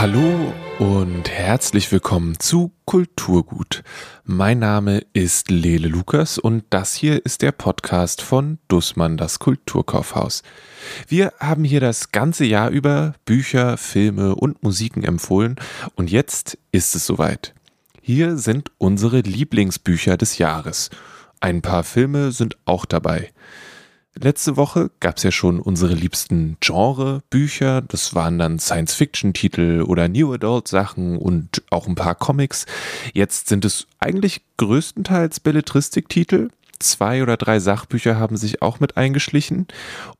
Hallo und herzlich willkommen zu Kulturgut. Mein Name ist Lele Lukas und das hier ist der Podcast von Dussmann, das Kulturkaufhaus. Wir haben hier das ganze Jahr über Bücher, Filme und Musiken empfohlen und jetzt ist es soweit. Hier sind unsere Lieblingsbücher des Jahres. Ein paar Filme sind auch dabei. Letzte Woche gab es ja schon unsere liebsten Genre-Bücher. Das waren dann Science-Fiction-Titel oder New Adult-Sachen und auch ein paar Comics. Jetzt sind es eigentlich größtenteils Belletristik-Titel. Zwei oder drei Sachbücher haben sich auch mit eingeschlichen.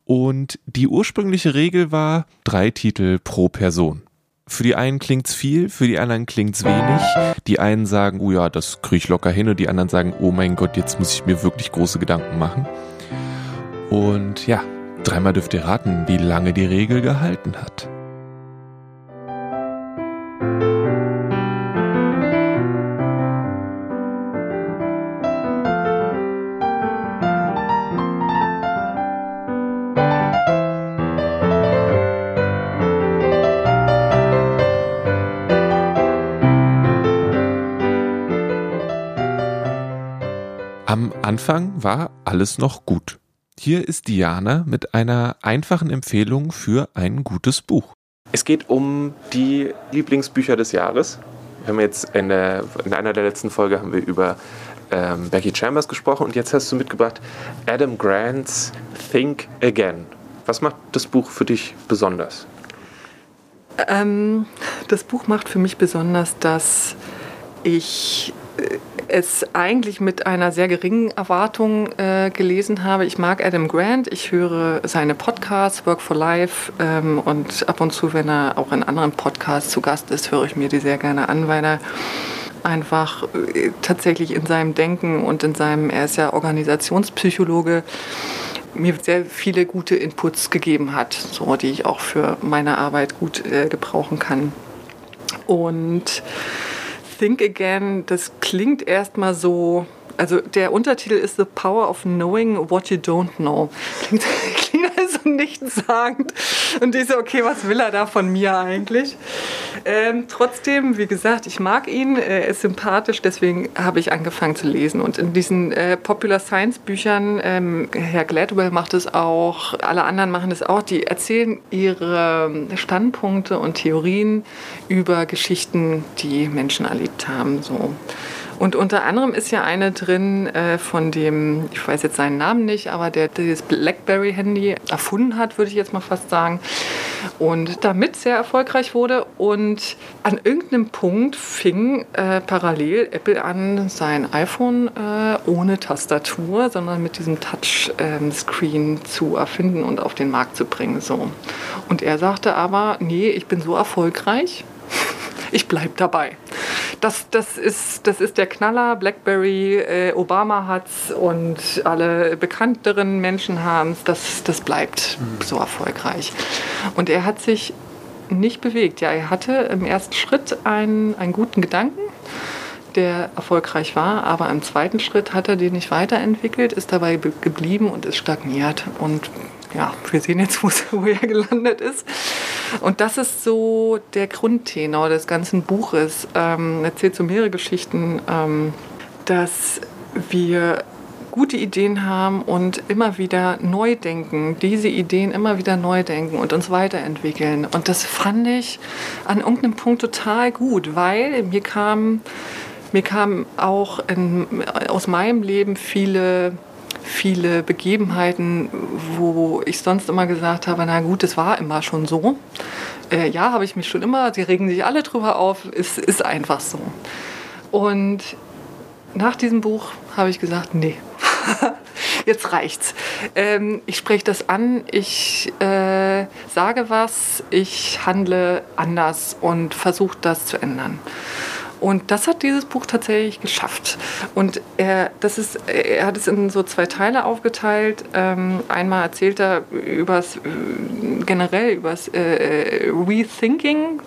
Und die ursprüngliche Regel war drei Titel pro Person. Für die einen klingt's viel, für die anderen klingt's wenig. Die einen sagen, oh ja, das kriege ich locker hin und die anderen sagen, oh mein Gott, jetzt muss ich mir wirklich große Gedanken machen. Und ja, dreimal dürft ihr raten, wie lange die Regel gehalten hat. Am Anfang war alles noch gut. Hier ist Diana mit einer einfachen Empfehlung für ein gutes Buch. Es geht um die Lieblingsbücher des Jahres. Wir haben jetzt in, der, in einer der letzten Folgen haben wir über ähm, Becky Chambers gesprochen und jetzt hast du mitgebracht Adam Grant's Think Again. Was macht das Buch für dich besonders? Ähm, das Buch macht für mich besonders, dass ich es eigentlich mit einer sehr geringen Erwartung äh, gelesen habe. Ich mag Adam Grant, ich höre seine Podcasts, Work for Life ähm, und ab und zu, wenn er auch in anderen Podcasts zu Gast ist, höre ich mir die sehr gerne an, weil er einfach äh, tatsächlich in seinem Denken und in seinem, er ist ja Organisationspsychologe, mir sehr viele gute Inputs gegeben hat, so, die ich auch für meine Arbeit gut äh, gebrauchen kann. Und Think Again, das klingt erstmal so, also der Untertitel ist The Power of Knowing What You Don't Know. Klingt, klingt also nichtssagend. Und ich so, okay, was will er da von mir eigentlich? Ähm, trotzdem, wie gesagt, ich mag ihn, er ist sympathisch, deswegen habe ich angefangen zu lesen. Und in diesen äh, Popular Science Büchern, ähm, Herr Gladwell macht es auch, alle anderen machen es auch, die erzählen ihre Standpunkte und Theorien über Geschichten, die Menschen erlebt haben. So. Und unter anderem ist ja eine drin äh, von dem, ich weiß jetzt seinen Namen nicht, aber der das BlackBerry-Handy erfunden hat, würde ich jetzt mal fast sagen. Und damit sehr erfolgreich wurde. Und an irgendeinem Punkt fing äh, parallel Apple an, sein iPhone äh, ohne Tastatur, sondern mit diesem Touchscreen ähm, zu erfinden und auf den Markt zu bringen. So. Und er sagte aber, nee, ich bin so erfolgreich, ich bleibe dabei. Das, das, ist, das ist der Knaller. BlackBerry, äh, Obama hat's und alle bekannteren Menschen haben es. Das, das bleibt mhm. so erfolgreich. Und er hat sich nicht bewegt. Ja, er hatte im ersten Schritt einen, einen guten Gedanken der erfolgreich war, aber im zweiten Schritt hat er den nicht weiterentwickelt, ist dabei geblieben und ist stagniert. Und ja, wir sehen jetzt, wo er gelandet ist. Und das ist so der Grundtenor des ganzen Buches. Ähm, erzählt so mehrere Geschichten, ähm, dass wir gute Ideen haben und immer wieder neu denken, diese Ideen immer wieder neu denken und uns weiterentwickeln. Und das fand ich an irgendeinem Punkt total gut, weil mir kam, mir kam auch in, aus meinem Leben viele viele Begebenheiten, wo ich sonst immer gesagt habe, na gut, es war immer schon so. Äh, ja, habe ich mich schon immer, sie regen sich alle drüber auf, es ist einfach so. Und nach diesem Buch habe ich gesagt, nee, jetzt reicht's. Ähm, ich spreche das an, ich äh, sage was, ich handle anders und versuche das zu ändern. Und das hat dieses Buch tatsächlich geschafft. Und er, das ist, er hat es in so zwei Teile aufgeteilt. Ähm, einmal erzählt er übers, äh, generell über das äh, Rethinking.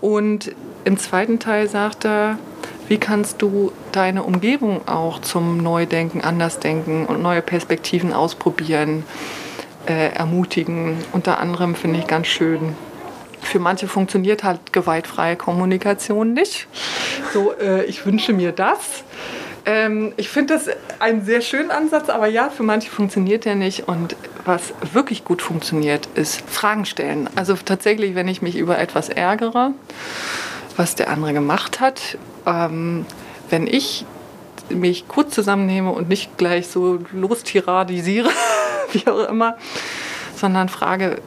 Und im zweiten Teil sagt er, wie kannst du deine Umgebung auch zum Neudenken, Andersdenken und neue Perspektiven ausprobieren, äh, ermutigen? Unter anderem finde ich ganz schön, für manche funktioniert halt gewaltfreie Kommunikation nicht. So, äh, ich wünsche mir das. Ähm, ich finde das einen sehr schönen Ansatz, aber ja, für manche funktioniert der nicht. Und was wirklich gut funktioniert, ist Fragen stellen. Also tatsächlich, wenn ich mich über etwas ärgere, was der andere gemacht hat, ähm, wenn ich mich kurz zusammennehme und nicht gleich so lostiradisiere, wie auch immer, sondern frage,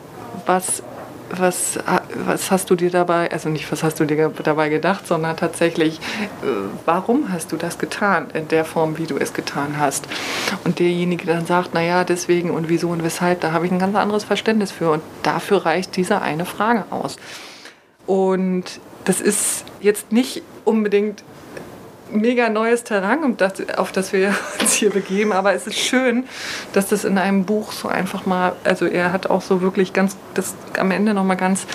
was was, was hast du dir dabei, also nicht was hast du dir dabei gedacht, sondern tatsächlich, äh, warum hast du das getan in der Form, wie du es getan hast? Und derjenige dann sagt, naja, deswegen und wieso und weshalb, da habe ich ein ganz anderes Verständnis für. Und dafür reicht diese eine Frage aus. Und das ist jetzt nicht unbedingt mega neues Terrain, auf das wir uns hier begeben. Aber es ist schön, dass das in einem Buch so einfach mal, also er hat auch so wirklich ganz, das am Ende nochmal ganz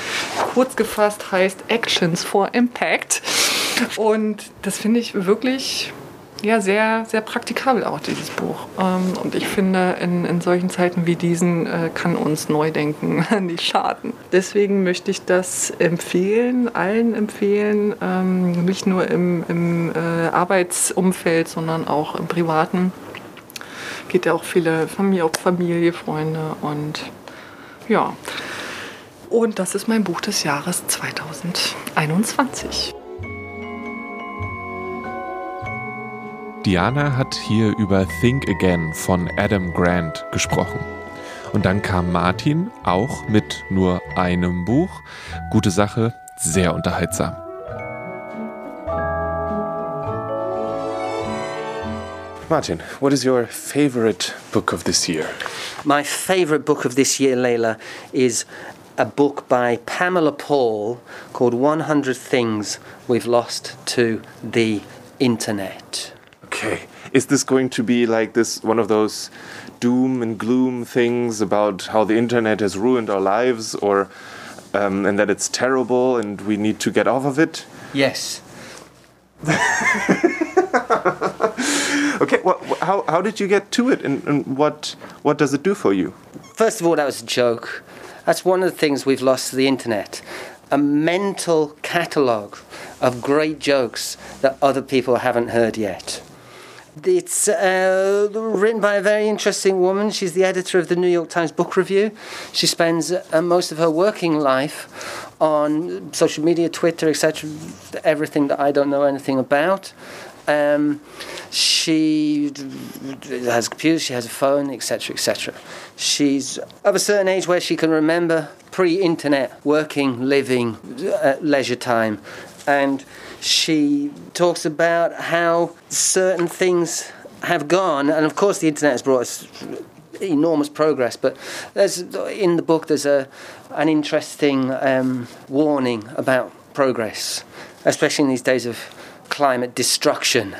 kurz gefasst heißt Actions for Impact. Und das finde ich wirklich ja, sehr, sehr praktikabel auch, dieses Buch. Ähm, und ich finde, in, in solchen Zeiten wie diesen äh, kann uns Neudenken nicht schaden. Deswegen möchte ich das empfehlen, allen empfehlen, ähm, nicht nur im, im äh, Arbeitsumfeld, sondern auch im Privaten. Geht ja auch viele Familie, auch Familie, Freunde und ja. Und das ist mein Buch des Jahres 2021. Diana hat hier über Think Again von Adam Grant gesprochen. Und dann kam Martin, auch mit nur einem Buch. Gute Sache, sehr unterhaltsam. Martin, what is your favorite book of this year? My favorite book of this year, Layla, is a book by Pamela Paul called 100 Things We've Lost to the Internet. Okay. Is this going to be like this one of those doom and gloom things about how the internet has ruined our lives or um, and that it's terrible and we need to get off of it? Yes. okay, well, how, how did you get to it and, and what, what does it do for you? First of all, that was a joke. That's one of the things we've lost to the internet a mental catalogue of great jokes that other people haven't heard yet. It's uh, written by a very interesting woman. She's the editor of the New York Times Book Review. She spends uh, most of her working life on social media, Twitter, etc., everything that I don't know anything about. Um, she has a computer, she has a phone, etc., etc. She's of a certain age where she can remember pre-internet working, living, uh, leisure time, and she talks about how certain things have gone, and of course the internet has brought us enormous progress. But there's in the book there's a an interesting um, warning about progress, especially in these days of climate destruction.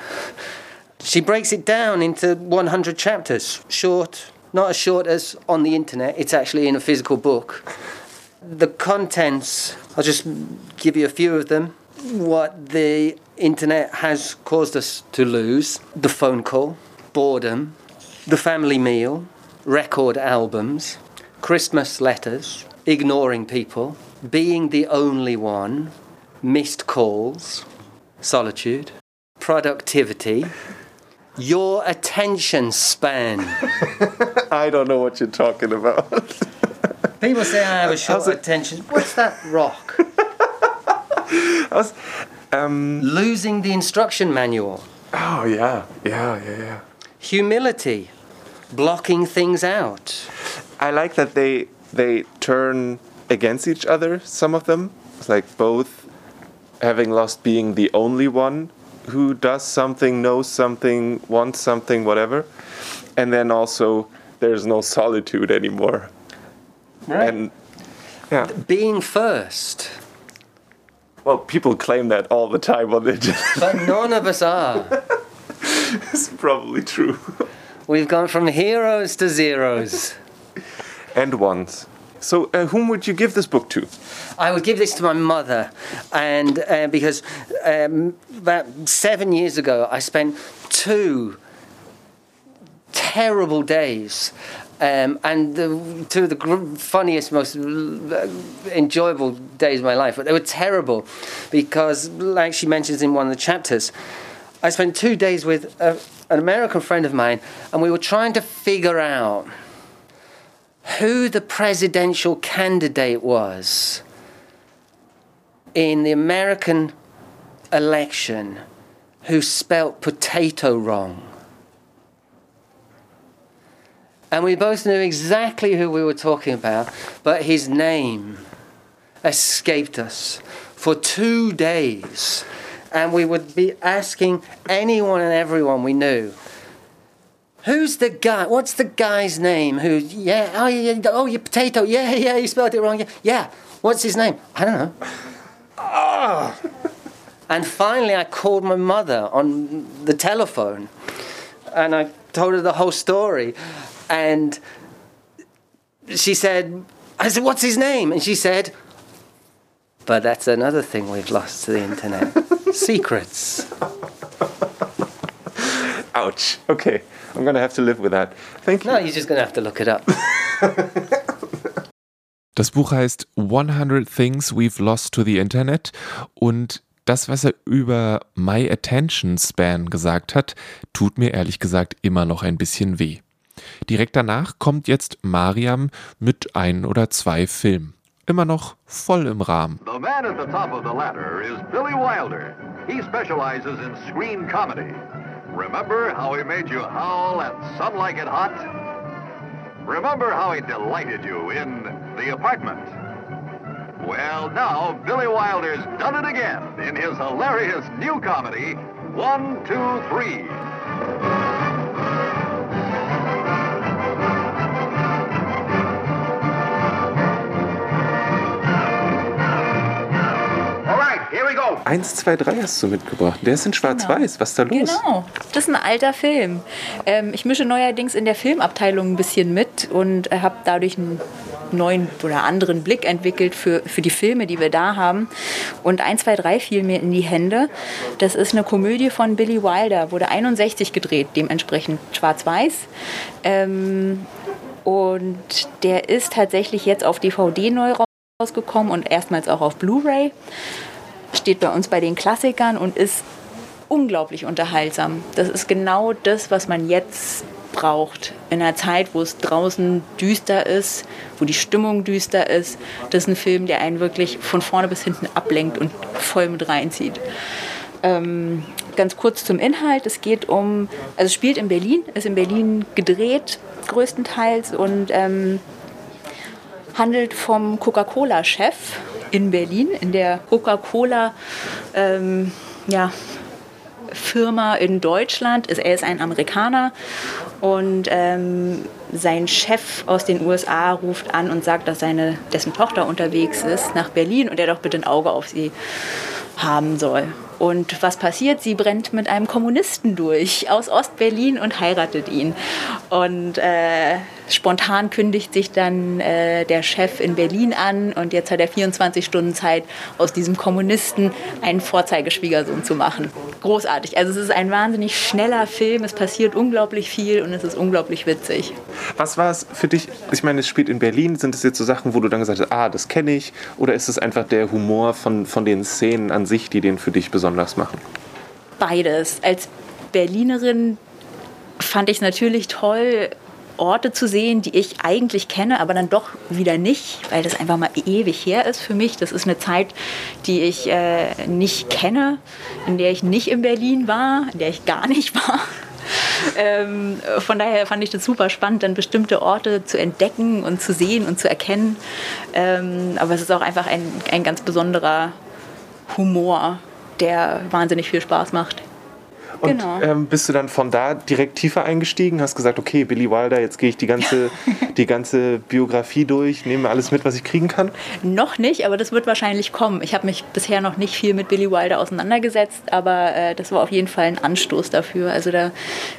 She breaks it down into 100 chapters, short, not as short as on the internet. It's actually in a physical book. The contents, I'll just give you a few of them what the internet has caused us to lose the phone call, boredom, the family meal, record albums, Christmas letters, ignoring people, being the only one, missed calls, solitude, productivity, your attention span. I don't know what you're talking about. People say I have a short attention. What's that rock? Was, um, Losing the instruction manual. Oh, yeah, yeah, yeah, yeah. Humility, blocking things out. I like that they they turn against each other. Some of them, it's like both having lost being the only one who does something, knows something, wants something, whatever, and then also there's no solitude anymore. Right. And yeah, being first Well, people claim that all the time on the internet. But none of us are. it's probably true. We've gone from heroes to zeros. And ones. So, uh, whom would you give this book to? I would give this to my mother, and uh, because um, about seven years ago, I spent two terrible days. Um, and the, two of the gr- funniest, most enjoyable days of my life, but they were terrible because, like she mentions in one of the chapters, I spent two days with a, an American friend of mine, and we were trying to figure out who the presidential candidate was in the American election who spelt potato wrong. And we both knew exactly who we were talking about, but his name escaped us for two days. And we would be asking anyone and everyone we knew, Who's the guy? What's the guy's name? Who? Yeah. Oh, yeah. Oh, your potato. Yeah, yeah. You spelled it wrong. Yeah. Yeah. What's his name? I don't know. Ah. And finally, I called my mother on the telephone, and I told her the whole story, and she said, "I said, what's his name?" And she said, "But that's another thing we've lost to the internet: secrets." Ouch. Okay, I'm gonna have to live with that. Thank you. No, you're just gonna have to look it up. Das Buch heißt 100 Things We've Lost to the Internet und das, was er über My Attention Span gesagt hat, tut mir ehrlich gesagt immer noch ein bisschen weh. Direkt danach kommt jetzt Mariam mit ein oder zwei Filmen. Immer noch voll im Rahmen. The man at the top of the ladder is Billy Wilder. He specializes in screen comedy. Remember how he made you howl and some like it hot? Remember how he delighted you in The Apartment? Well, now Billy Wilder's done it again in his hilarious new comedy, One, Two, Three. 1, 2, 3 hast du mitgebracht. Der ist in genau. Schwarz-Weiß. Genau. Was ist da los? Genau, das ist ein alter Film. Ähm, ich mische neuerdings in der Filmabteilung ein bisschen mit und äh, habe dadurch einen neuen oder anderen Blick entwickelt für, für die Filme, die wir da haben. Und 1, 2, 3 fiel mir in die Hände. Das ist eine Komödie von Billy Wilder, wurde 61 gedreht, dementsprechend schwarz-weiß. Ähm, und der ist tatsächlich jetzt auf DVD neu rausgekommen und erstmals auch auf Blu-ray. Steht bei uns bei den Klassikern und ist unglaublich unterhaltsam. Das ist genau das, was man jetzt braucht. In einer Zeit, wo es draußen düster ist, wo die Stimmung düster ist. Das ist ein Film, der einen wirklich von vorne bis hinten ablenkt und voll mit reinzieht. Ähm, ganz kurz zum Inhalt. Es geht um, also spielt in Berlin, ist in Berlin gedreht größtenteils und ähm, handelt vom Coca-Cola-Chef in Berlin, in der Coca-Cola ähm, ja, Firma in Deutschland. Er ist ein Amerikaner und ähm, sein Chef aus den USA ruft an und sagt, dass seine, dessen Tochter unterwegs ist nach Berlin und er doch bitte ein Auge auf sie haben soll. Und was passiert? Sie brennt mit einem Kommunisten durch aus Ostberlin und heiratet ihn. Und äh, spontan kündigt sich dann äh, der Chef in Berlin an und jetzt hat er 24 Stunden Zeit, aus diesem Kommunisten einen Vorzeigeschwiegersohn zu machen. Großartig. Also es ist ein wahnsinnig schneller Film, es passiert unglaublich viel und es ist unglaublich witzig. Was war es für dich? Ich meine, es spielt in Berlin. Sind es jetzt so Sachen, wo du dann gesagt hast, ah, das kenne ich? Oder ist es einfach der Humor von, von den Szenen an sich, die den für dich besonders machen? Beides. Als Berlinerin fand ich es natürlich toll, Orte zu sehen, die ich eigentlich kenne, aber dann doch wieder nicht, weil das einfach mal ewig her ist für mich. Das ist eine Zeit, die ich äh, nicht kenne, in der ich nicht in Berlin war, in der ich gar nicht war. Ähm, von daher fand ich das super spannend, dann bestimmte Orte zu entdecken und zu sehen und zu erkennen. Ähm, aber es ist auch einfach ein, ein ganz besonderer Humor, der wahnsinnig viel Spaß macht. Und Genau. ähm, bist du dann von da direkt tiefer eingestiegen? Hast gesagt, okay, Billy Wilder, jetzt gehe ich die ganze, die ganze Biografie durch, nehme alles mit, was ich kriegen kann? Noch nicht, aber das wird wahrscheinlich kommen. Ich habe mich bisher noch nicht viel mit Billy Wilder auseinandergesetzt, aber äh, das war auf jeden Fall ein Anstoß dafür. Also da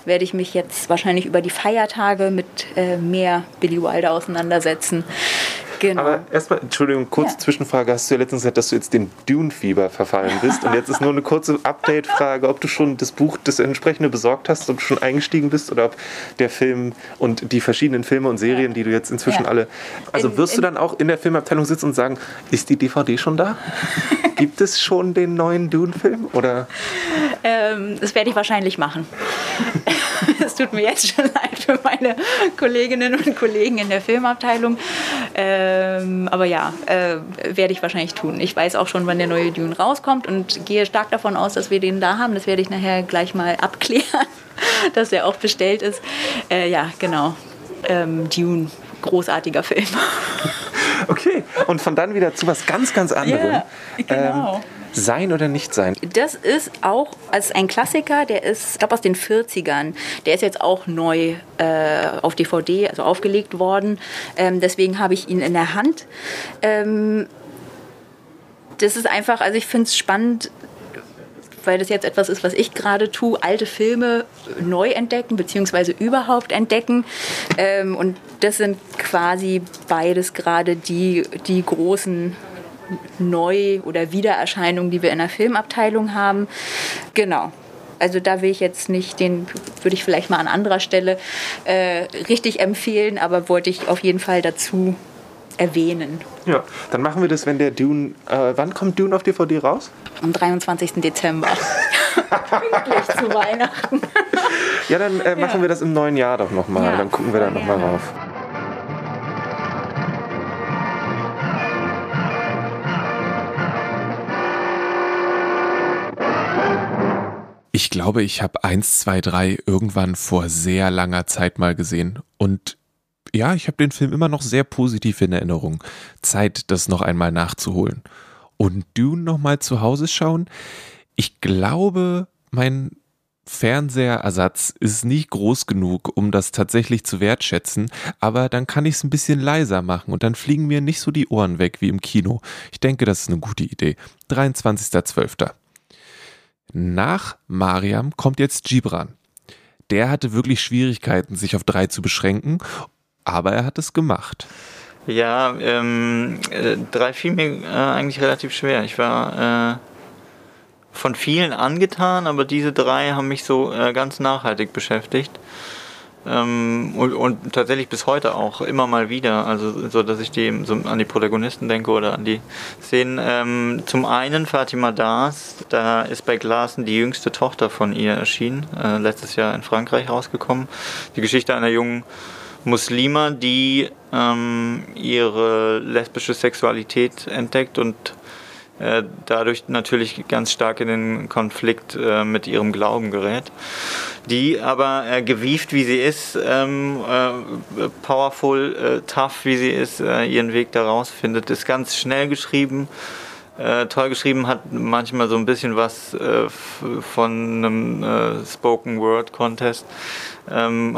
werde ich mich jetzt wahrscheinlich über die Feiertage mit äh, mehr Billy Wilder auseinandersetzen. Genau. Aber erstmal, Entschuldigung, kurze Ja. Zwischenfrage. Hast du ja letztens gesagt, dass du jetzt dem Dune-Fieber verfallen bist? Und jetzt ist nur eine kurze Update-Frage, ob du schon das Buch, das entsprechende besorgt hast, ob du schon eingestiegen bist oder ob der Film und die verschiedenen Filme und Serien, die du jetzt inzwischen Ja. alle. Also In- wirst du dann auch in der Filmabteilung sitzen und sagen, ist die DVD schon da? Gibt es schon den neuen Dune-Film? Oder Ähm, das werde ich wahrscheinlich machen. Es tut mir jetzt schon leid für meine Kolleginnen und Kollegen in der Filmabteilung. Ähm, aber ja, äh, werde ich wahrscheinlich tun. Ich weiß auch schon, wann der neue Dune rauskommt und gehe stark davon aus, dass wir den da haben. Das werde ich nachher gleich mal abklären, dass der auch bestellt ist. Äh, ja, genau. Ähm, Dune, großartiger Film. Okay, und von dann wieder zu was ganz, ganz anderem. Ja, genau. Ähm, sein oder nicht sein? Das ist auch als ein Klassiker, der ist, ich glaube, aus den 40ern. Der ist jetzt auch neu äh, auf DVD, also aufgelegt worden. Ähm, deswegen habe ich ihn in der Hand. Ähm, das ist einfach, also ich finde es spannend, weil das jetzt etwas ist, was ich gerade tue, alte Filme neu entdecken, beziehungsweise überhaupt entdecken. Ähm, und das sind quasi beides gerade die, die großen Neu- oder Wiedererscheinungen, die wir in der Filmabteilung haben. Genau. Also da will ich jetzt nicht, den würde ich vielleicht mal an anderer Stelle äh, richtig empfehlen, aber wollte ich auf jeden Fall dazu erwähnen. Ja, dann machen wir das, wenn der Dune. Äh, wann kommt Dune auf DVD raus? Am 23. Dezember. Pünktlich zu Weihnachten. Ja, dann äh, machen wir das im neuen Jahr doch nochmal. Ja, dann gucken wir da nochmal rauf. Ich glaube, ich habe 1, 2, 3 irgendwann vor sehr langer Zeit mal gesehen. Und ja, ich habe den Film immer noch sehr positiv in Erinnerung. Zeit, das noch einmal nachzuholen. Und Dune nochmal zu Hause schauen. Ich glaube, mein Fernseherersatz ist nicht groß genug, um das tatsächlich zu wertschätzen, aber dann kann ich es ein bisschen leiser machen und dann fliegen mir nicht so die Ohren weg wie im Kino. Ich denke, das ist eine gute Idee. 23.12. Nach Mariam kommt jetzt Gibran. Der hatte wirklich Schwierigkeiten, sich auf drei zu beschränken, aber er hat es gemacht. Ja, ähm, äh, drei fiel mir äh, eigentlich relativ schwer. Ich war äh, von vielen angetan, aber diese drei haben mich so äh, ganz nachhaltig beschäftigt. Ähm, und, und tatsächlich bis heute auch immer mal wieder, also so, dass ich die, so an die Protagonisten denke oder an die Szenen. Ähm, zum einen Fatima Das, da ist bei Glasen die jüngste Tochter von ihr erschienen, äh, letztes Jahr in Frankreich rausgekommen. Die Geschichte einer jungen Muslima, die ähm, ihre lesbische Sexualität entdeckt und äh, dadurch natürlich ganz stark in den Konflikt äh, mit ihrem Glauben gerät. Die aber äh, gewieft wie sie ist, ähm, äh, powerful, äh, tough wie sie ist, ihren Weg daraus findet, ist ganz schnell geschrieben. Äh, toll geschrieben hat manchmal so ein bisschen was äh, von einem äh, Spoken Word Contest. Ähm,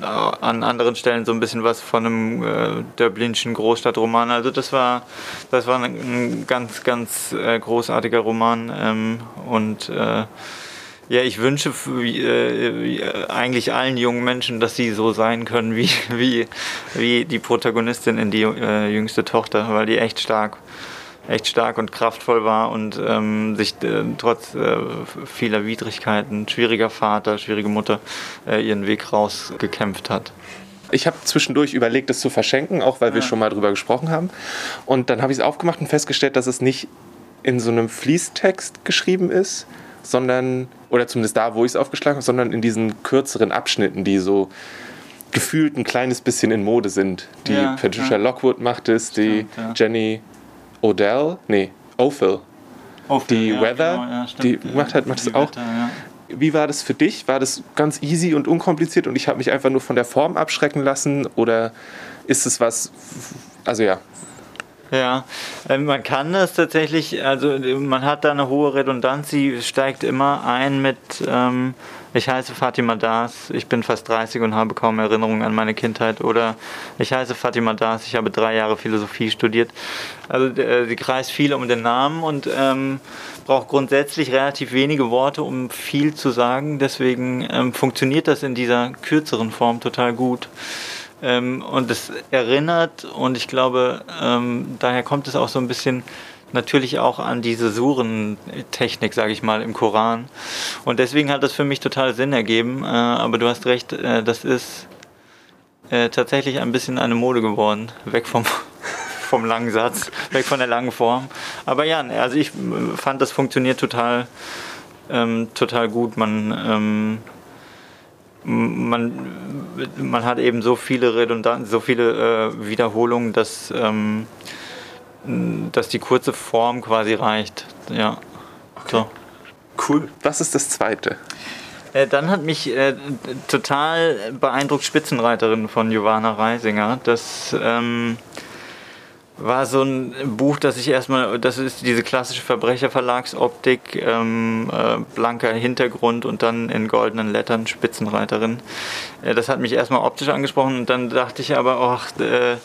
an anderen Stellen so ein bisschen was von einem äh, Döblinschen Großstadtroman. Also das war, das war ein, ganz, ganz äh, großartiger Roman ähm, und äh, ja, ich wünsche äh, eigentlich allen jungen Menschen, dass sie so sein können wie, wie, wie die Protagonistin in die äh, jüngste Tochter, weil die echt stark, echt stark und kraftvoll war und ähm, sich äh, trotz äh, vieler Widrigkeiten, schwieriger Vater, schwierige Mutter, äh, ihren Weg rausgekämpft hat. Ich habe zwischendurch überlegt, es zu verschenken, auch weil wir schon mal drüber gesprochen haben. Und dann habe ich es aufgemacht und festgestellt, dass es nicht in so einem Fließtext geschrieben ist, sondern, oder zumindest da, wo ich es aufgeschlagen habe, sondern in diesen kürzeren Abschnitten, die so gefühlt ein kleines bisschen in Mode sind. Die Ja, Patricia ja. Lockwood macht es, die Stimmt, ja. Jenny Odell, nee, Ophel, die Ja, Weather, genau, ja, die macht halt macht das auch. Wetter, ja. Wie war das für dich? War das ganz easy und unkompliziert und ich habe mich einfach nur von der Form abschrecken lassen? Oder ist es was, also ja, Ja, ähm, man kann das tatsächlich, also man hat da eine hohe Redundanz, sie steigt immer ein mit, ähm, ich heiße Fatima Das, ich bin fast 30 und habe kaum Erinnerungen an meine Kindheit oder ich heiße Fatima Das, ich habe drei Jahre Philosophie studiert. Also äh, sie kreist viel um den Namen und ähm, braucht grundsätzlich relativ wenige Worte, um viel zu sagen, deswegen ähm, funktioniert das in dieser kürzeren Form total gut. Ähm, und es erinnert, und ich glaube, ähm, daher kommt es auch so ein bisschen natürlich auch an diese Surentechnik, sage ich mal, im Koran. Und deswegen hat das für mich total Sinn ergeben. Äh, aber du hast recht, äh, das ist äh, tatsächlich ein bisschen eine Mode geworden. Weg vom, vom langen Satz, weg von der langen Form. Aber ja, also ich fand, das funktioniert total, ähm, total gut. Man ähm, man, man hat eben so viele Redundanten, so viele äh, Wiederholungen, dass, ähm, dass die kurze Form quasi reicht. Ja. Okay. So. Cool. Was ist das zweite? Äh, dann hat mich äh, total beeindruckt Spitzenreiterin von Giovanna Reisinger. Das ähm, war so ein Buch, das ich erstmal, das ist diese klassische Verbrecherverlagsoptik, ähm, äh, blanker Hintergrund und dann in goldenen Lettern Spitzenreiterin. Äh, das hat mich erstmal optisch angesprochen und dann dachte ich aber, ach, äh,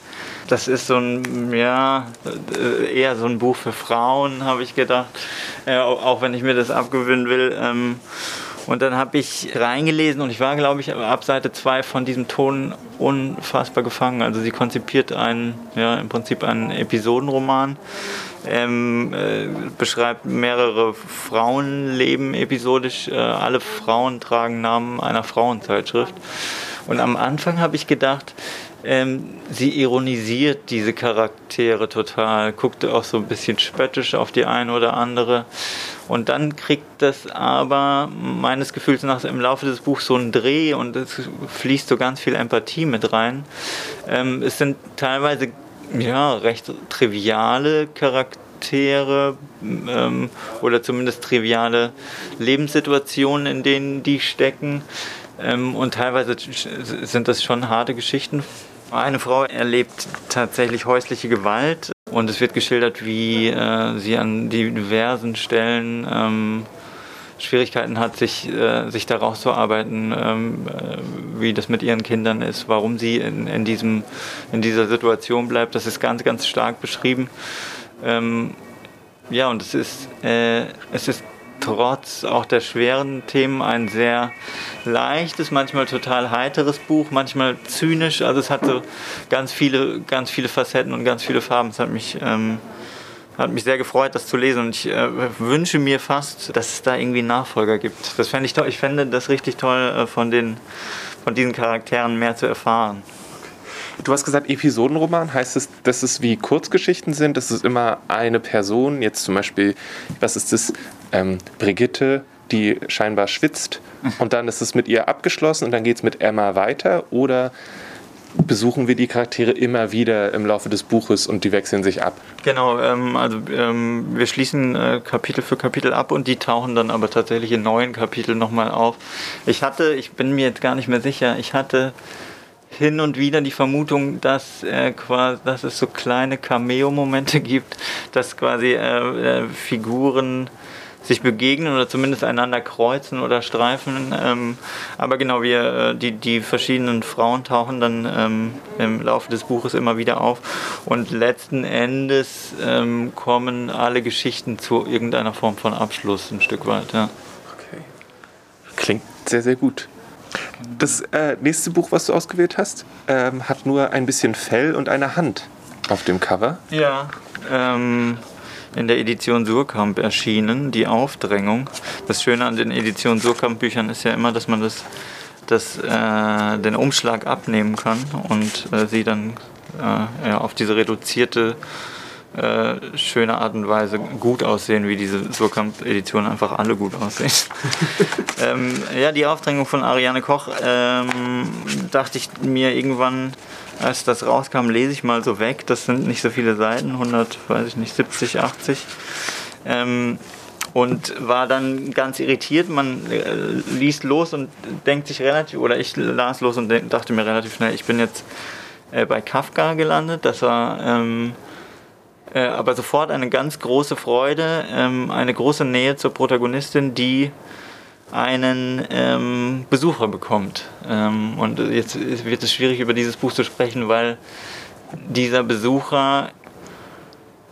das ist so ein, ja, äh, eher so ein Buch für Frauen, habe ich gedacht, äh, auch wenn ich mir das abgewöhnen will. Ähm, und dann habe ich reingelesen und ich war, glaube ich, ab Seite 2 von diesem Ton unfassbar gefangen. Also sie konzipiert einen, ja, im Prinzip einen Episodenroman, ähm, äh, beschreibt mehrere Frauenleben episodisch. Äh, alle Frauen tragen Namen einer Frauenzeitschrift. Und am Anfang habe ich gedacht, ähm, sie ironisiert diese Charaktere total, guckt auch so ein bisschen spöttisch auf die eine oder andere. Und dann kriegt das aber meines Gefühls nach im Laufe des Buchs so einen Dreh und es fließt so ganz viel Empathie mit rein. Ähm, es sind teilweise ja, recht triviale Charaktere ähm, oder zumindest triviale Lebenssituationen, in denen die stecken. Ähm, und teilweise sind das schon harte Geschichten eine Frau erlebt tatsächlich häusliche Gewalt und es wird geschildert, wie äh, sie an diversen Stellen ähm, Schwierigkeiten hat, sich, äh, sich da rauszuarbeiten, ähm, äh, wie das mit ihren Kindern ist, warum sie in, in, diesem, in dieser Situation bleibt. Das ist ganz, ganz stark beschrieben. Ähm, ja, und es ist, äh, es ist trotz auch der schweren Themen ein sehr leichtes, manchmal total heiteres Buch, manchmal zynisch. Also es hat so ganz viele, ganz viele Facetten und ganz viele Farben. Es hat mich, ähm, hat mich sehr gefreut, das zu lesen. Und ich äh, wünsche mir fast, dass es da irgendwie Nachfolger gibt. Das fände ich toll. Ich fände das richtig toll, äh, von, den, von diesen Charakteren mehr zu erfahren. Du hast gesagt, Episodenroman. Heißt es, dass es wie Kurzgeschichten sind? Dass es immer eine Person, jetzt zum Beispiel, was ist das, ähm, Brigitte, die scheinbar schwitzt und dann ist es mit ihr abgeschlossen und dann geht es mit Emma weiter? Oder besuchen wir die Charaktere immer wieder im Laufe des Buches und die wechseln sich ab. Genau, ähm, also ähm, wir schließen äh, Kapitel für Kapitel ab und die tauchen dann aber tatsächlich in neuen Kapiteln nochmal auf. Ich hatte, ich bin mir jetzt gar nicht mehr sicher, ich hatte hin und wieder die Vermutung, dass, äh, quasi, dass es so kleine Cameo-Momente gibt, dass quasi äh, äh, Figuren sich begegnen oder zumindest einander kreuzen oder streifen. Ähm, aber genau, wir, äh, die, die verschiedenen Frauen tauchen dann ähm, im Laufe des Buches immer wieder auf. Und letzten Endes ähm, kommen alle Geschichten zu irgendeiner Form von Abschluss ein Stück weit. Ja. Okay. Klingt sehr, sehr gut. Das äh, nächste Buch, was du ausgewählt hast, ähm, hat nur ein bisschen Fell und eine Hand auf dem Cover. Ja, ähm, in der Edition Surkamp erschienen, die Aufdrängung. Das Schöne an den Editionen Surkamp-Büchern ist ja immer, dass man das, das, äh, den Umschlag abnehmen kann und äh, sie dann äh, ja, auf diese reduzierte äh, schöne Art und Weise gut aussehen, wie diese Surkamp-Editionen einfach alle gut aussehen. ähm, ja, die Aufdrängung von Ariane Koch ähm, dachte ich mir irgendwann, als das rauskam, lese ich mal so weg. Das sind nicht so viele Seiten, 100, weiß ich nicht, 70, 80. Ähm, und war dann ganz irritiert. Man äh, liest los und denkt sich relativ, oder ich las los und dachte mir relativ schnell, ich bin jetzt äh, bei Kafka gelandet. Das war ähm, äh, aber sofort eine ganz große Freude, ähm, eine große Nähe zur Protagonistin, die einen ähm, Besucher bekommt. Ähm, und jetzt wird es schwierig, über dieses Buch zu sprechen, weil dieser Besucher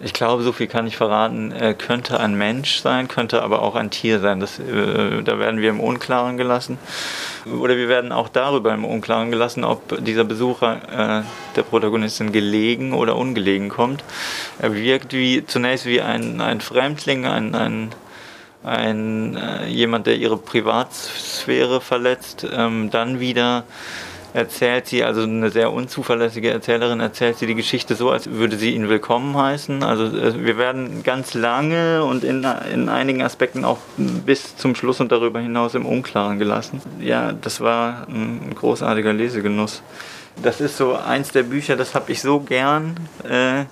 ich glaube, so viel kann ich verraten, äh, könnte ein Mensch sein, könnte aber auch ein Tier sein. Das, äh, da werden wir im Unklaren gelassen. Oder wir werden auch darüber im Unklaren gelassen, ob dieser Besucher äh, der Protagonistin gelegen oder ungelegen kommt. Er wirkt wie, zunächst wie ein, ein Fremdling, ein, ein, ein äh, jemand, der ihre Privatsphäre verletzt, ähm, dann wieder erzählt sie, also eine sehr unzuverlässige Erzählerin, erzählt sie die Geschichte so, als würde sie ihn willkommen heißen. Also äh, wir werden ganz lange und in, in einigen Aspekten auch bis zum Schluss und darüber hinaus im Unklaren gelassen. Ja, das war ein großartiger Lesegenuss. Das ist so eins der Bücher, das habe ich so gern. Äh,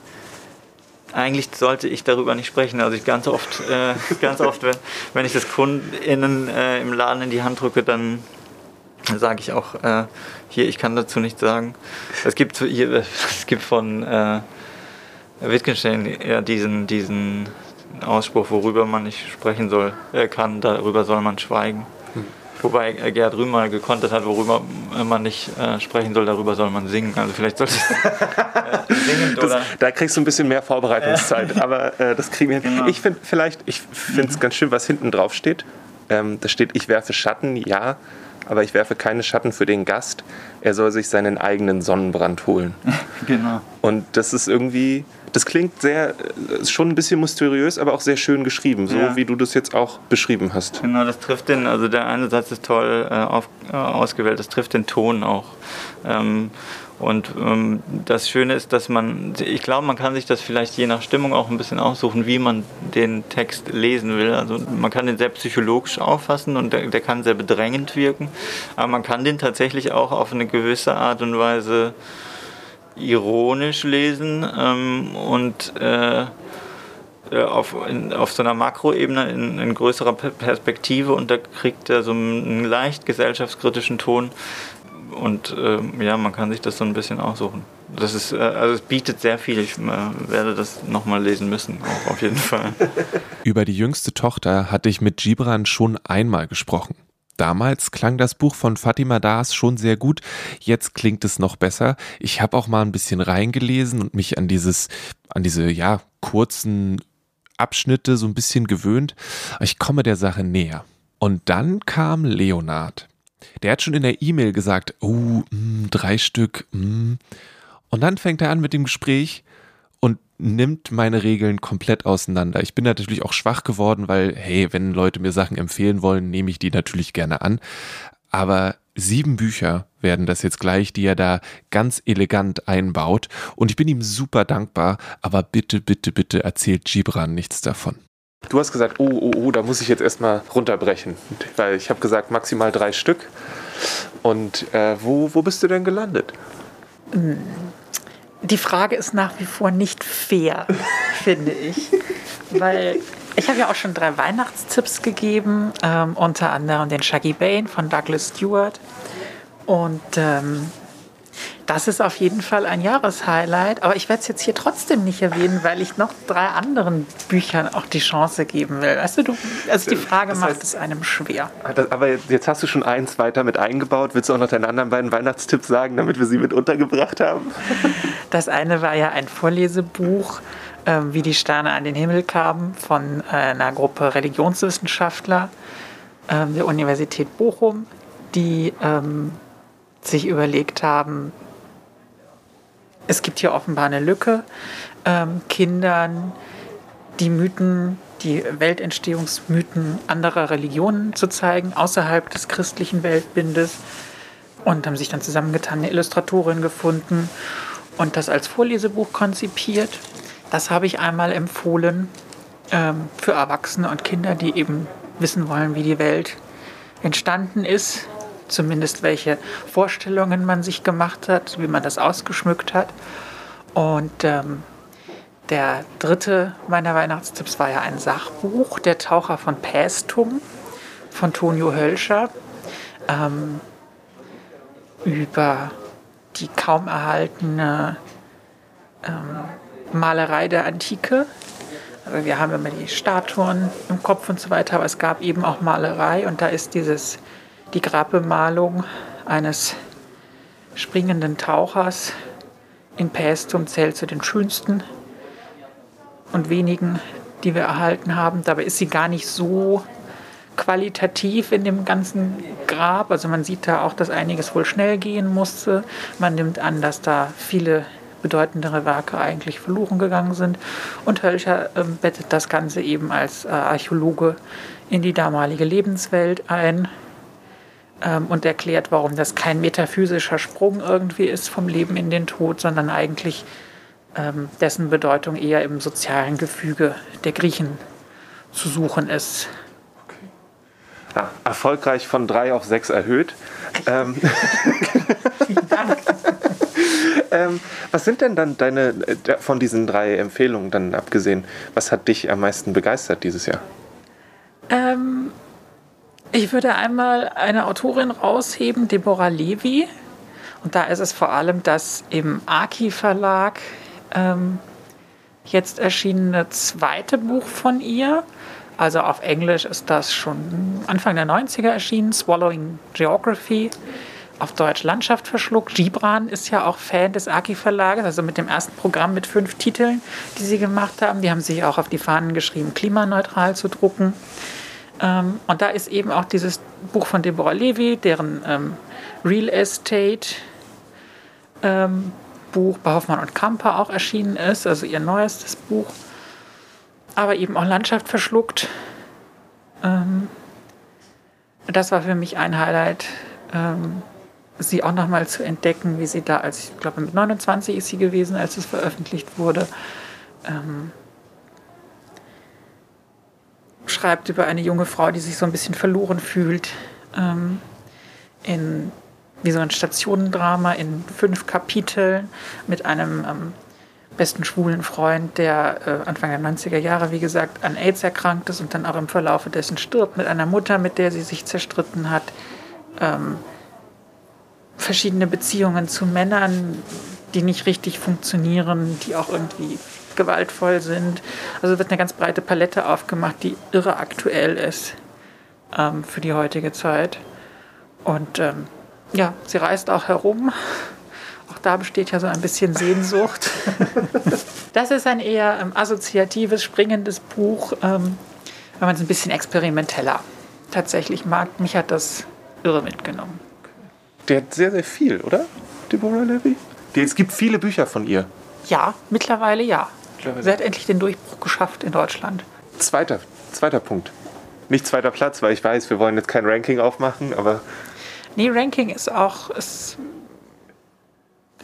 eigentlich sollte ich darüber nicht sprechen. Also ich ganz oft, äh, ganz oft, wenn, wenn ich das KundInnen äh, im Laden in die Hand drücke, dann sage ich auch, äh, hier, ich kann dazu nichts sagen. Es gibt, hier, es gibt von äh, Wittgenstein ja diesen, diesen Ausspruch, worüber man nicht sprechen soll, äh, kann, darüber soll man schweigen. Hm. Wobei Gerhard Rühm mal gekontert hat, worüber man nicht äh, sprechen soll, darüber soll man singen. Also vielleicht sollte ich äh, singen oder. Da kriegst du ein bisschen mehr Vorbereitungszeit, aber äh, das kriegen wir hin. Genau. Ich finde vielleicht, ich finde es mhm. ganz schön, was hinten drauf steht. Ähm, da steht, ich werfe Schatten, ja aber ich werfe keine Schatten für den Gast. Er soll sich seinen eigenen Sonnenbrand holen. genau. Und das ist irgendwie, das klingt sehr, äh, schon ein bisschen mysteriös, aber auch sehr schön geschrieben, so ja. wie du das jetzt auch beschrieben hast. Genau, das trifft den, also der eine Satz ist toll äh, auf, äh, ausgewählt, das trifft den Ton auch. Ähm, und ähm, das Schöne ist, dass man, ich glaube, man kann sich das vielleicht je nach Stimmung auch ein bisschen aussuchen, wie man den Text lesen will. Also man kann den sehr psychologisch auffassen und der, der kann sehr bedrängend wirken, aber man kann den tatsächlich auch auf eine gewisse Art und Weise ironisch lesen ähm, und äh, äh auf, in, auf so einer Makroebene in, in größerer Perspektive und da kriegt er so einen leicht gesellschaftskritischen Ton, und äh, ja, man kann sich das so ein bisschen aussuchen. Das ist, äh, also es bietet sehr viel. Ich äh, werde das nochmal lesen müssen, auch auf jeden Fall. Über die jüngste Tochter hatte ich mit Gibran schon einmal gesprochen. Damals klang das Buch von Fatima Das schon sehr gut, jetzt klingt es noch besser. Ich habe auch mal ein bisschen reingelesen und mich an dieses, an diese, ja, kurzen Abschnitte so ein bisschen gewöhnt. Ich komme der Sache näher. Und dann kam Leonard. Der hat schon in der E-Mail gesagt, oh, mh, mm, drei Stück. Mh. Mm. Und dann fängt er an mit dem Gespräch und nimmt meine Regeln komplett auseinander. Ich bin natürlich auch schwach geworden, weil, hey, wenn Leute mir Sachen empfehlen wollen, nehme ich die natürlich gerne an. Aber sieben Bücher werden das jetzt gleich, die er da ganz elegant einbaut. Und ich bin ihm super dankbar, aber bitte, bitte, bitte erzählt Gibran nichts davon. Du hast gesagt, oh, oh, oh, da muss ich jetzt erstmal runterbrechen. Weil ich habe gesagt, maximal drei Stück. Und äh, wo, wo bist du denn gelandet? Die Frage ist nach wie vor nicht fair, finde ich. Weil ich habe ja auch schon drei Weihnachtstipps gegeben, ähm, unter anderem den Shaggy Bane von Douglas Stewart. Und ähm, das ist auf jeden Fall ein Jahreshighlight, aber ich werde es jetzt hier trotzdem nicht erwähnen, weil ich noch drei anderen Büchern auch die Chance geben will. Weißt du, du also die Frage das heißt, macht es einem schwer. Aber jetzt hast du schon eins weiter mit eingebaut. Willst du auch noch deine anderen beiden Weihnachtstipps sagen, damit wir sie mit untergebracht haben? Das eine war ja ein Vorlesebuch, äh, wie die Sterne an den Himmel kamen, von äh, einer Gruppe Religionswissenschaftler äh, der Universität Bochum, die ähm, sich überlegt haben, es gibt hier offenbar eine Lücke, ähm, Kindern die Mythen, die Weltentstehungsmythen anderer Religionen zu zeigen, außerhalb des christlichen Weltbindes. Und haben sich dann zusammengetan, eine Illustratorin gefunden und das als Vorlesebuch konzipiert. Das habe ich einmal empfohlen ähm, für Erwachsene und Kinder, die eben wissen wollen, wie die Welt entstanden ist zumindest welche Vorstellungen man sich gemacht hat, wie man das ausgeschmückt hat. Und ähm, der dritte meiner Weihnachtstipps war ja ein Sachbuch, Der Taucher von Pästum von Tonio Hölscher ähm, über die kaum erhaltene ähm, Malerei der Antike. Also wir haben immer die Statuen im Kopf und so weiter, aber es gab eben auch Malerei und da ist dieses, die Grabbemalung eines springenden Tauchers in Paestum zählt zu den schönsten und wenigen, die wir erhalten haben. Dabei ist sie gar nicht so qualitativ in dem ganzen Grab. Also man sieht da auch, dass einiges wohl schnell gehen musste. Man nimmt an, dass da viele bedeutendere Werke eigentlich verloren gegangen sind. Und Hölscher äh, bettet das Ganze eben als äh, Archäologe in die damalige Lebenswelt ein ähm, und erklärt, warum das kein metaphysischer Sprung irgendwie ist vom Leben in den Tod, sondern eigentlich ähm, dessen Bedeutung eher im sozialen Gefüge der Griechen zu suchen ist. Ja, erfolgreich von drei auf sechs erhöht. Ähm, Vielen Dank. ähm, was sind denn dann deine, äh, von diesen drei Empfehlungen dann abgesehen, was hat dich am meisten begeistert dieses Jahr? Ähm, ich würde einmal eine Autorin rausheben, Deborah Levy. Und da ist es vor allem das im Aki Verlag ähm, jetzt erschienene zweite Buch von ihr. Also auf Englisch ist das schon Anfang der 90er erschienen, Swallowing Geography. Auf Deutsch Landschaft verschluckt. Gibran ist ja auch Fan des Aki Verlages, also mit dem ersten Programm mit fünf Titeln, die sie gemacht haben. Die haben sich auch auf die Fahnen geschrieben, klimaneutral zu drucken. Ähm, und da ist eben auch dieses Buch von Deborah Levy, deren ähm, Real Estate ähm, Buch bei Hoffmann und Kamper auch erschienen ist, also ihr neuestes Buch. Aber eben auch Landschaft verschluckt. Ähm, das war für mich ein Highlight, ähm, sie auch nochmal zu entdecken, wie sie da, als ich glaube mit 29 ist sie gewesen, als es veröffentlicht wurde, ähm, schreibt über eine junge Frau, die sich so ein bisschen verloren fühlt ähm, in wie so ein Stationendrama in fünf Kapiteln mit einem ähm, besten schwulen Freund, der äh, Anfang der 90er Jahre, wie gesagt, an AIDS erkrankt ist und dann auch im Verlaufe dessen stirbt, mit einer Mutter, mit der sie sich zerstritten hat. Ähm, verschiedene Beziehungen zu Männern, die nicht richtig funktionieren, die auch irgendwie gewaltvoll sind. Also wird eine ganz breite Palette aufgemacht, die irre aktuell ist ähm, für die heutige Zeit. Und ähm, ja, sie reist auch herum. Auch da besteht ja so ein bisschen Sehnsucht. das ist ein eher ähm, assoziatives, springendes Buch, ähm, wenn man es ein bisschen experimenteller tatsächlich mag. Mich hat das irre mitgenommen. Der hat sehr, sehr viel, oder? Deborah Levy? Die, es gibt viele Bücher von ihr. Ja, mittlerweile ja. Sie hat endlich den Durchbruch geschafft in Deutschland. Zweiter, zweiter Punkt. Nicht zweiter Platz, weil ich weiß, wir wollen jetzt kein Ranking aufmachen, aber Nee, Ranking ist auch ist,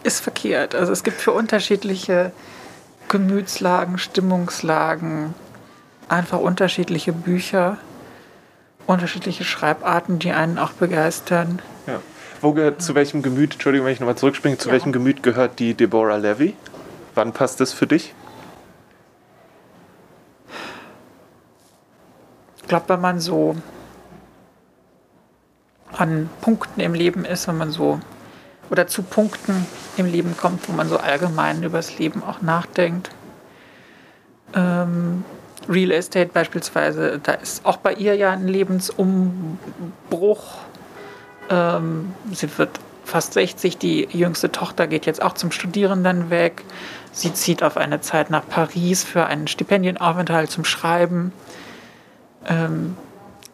ist verkehrt. Also es gibt für unterschiedliche Gemütslagen, Stimmungslagen einfach unterschiedliche Bücher, unterschiedliche Schreibarten, die einen auch begeistern. Ja. Wo gehört, zu welchem Gemüt, Entschuldigung, wenn ich nochmal zurückspringe, zu Ja. welchem Gemüt gehört die Deborah Levy? Wann passt das für dich? Ich glaube, wenn man so an Punkten im Leben ist, wenn man so oder zu Punkten im Leben kommt, wo man so allgemein über das Leben auch nachdenkt. Ähm, Real Estate beispielsweise, da ist auch bei ihr ja ein Lebensumbruch. Ähm, sie wird fast 60, die jüngste Tochter geht jetzt auch zum Studieren dann weg. Sie zieht auf eine Zeit nach Paris für einen Stipendienaufenthalt zum Schreiben. Ähm,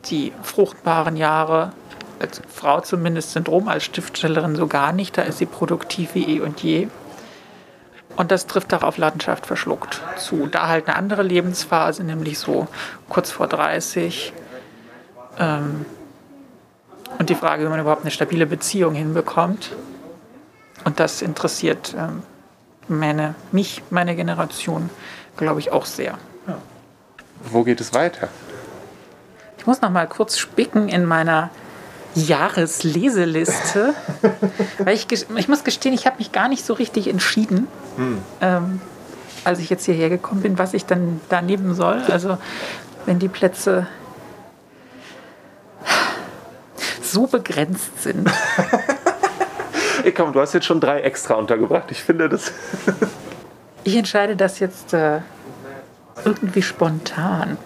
die fruchtbaren Jahre als Frau zumindest sind rum, als Schriftstellerin so gar nicht. Da ist sie produktiv wie eh und je. Und das trifft auch auf Landschaft verschluckt zu. Da halt eine andere Lebensphase, nämlich so kurz vor 30. Ähm, und die Frage, wie man überhaupt eine stabile Beziehung hinbekommt. Und das interessiert ähm, meine, mich, meine Generation, glaube ich, auch sehr. Wo geht es weiter? Ich muss noch mal kurz spicken in meiner Jahresleseliste. Weil ich, ich muss gestehen, ich habe mich gar nicht so richtig entschieden, ähm, als ich jetzt hierher gekommen bin, was ich dann da nehmen soll. Also wenn die Plätze so begrenzt sind. Ey, komm, du hast jetzt schon drei extra untergebracht. Ich finde das. Ich entscheide das jetzt äh, irgendwie spontan.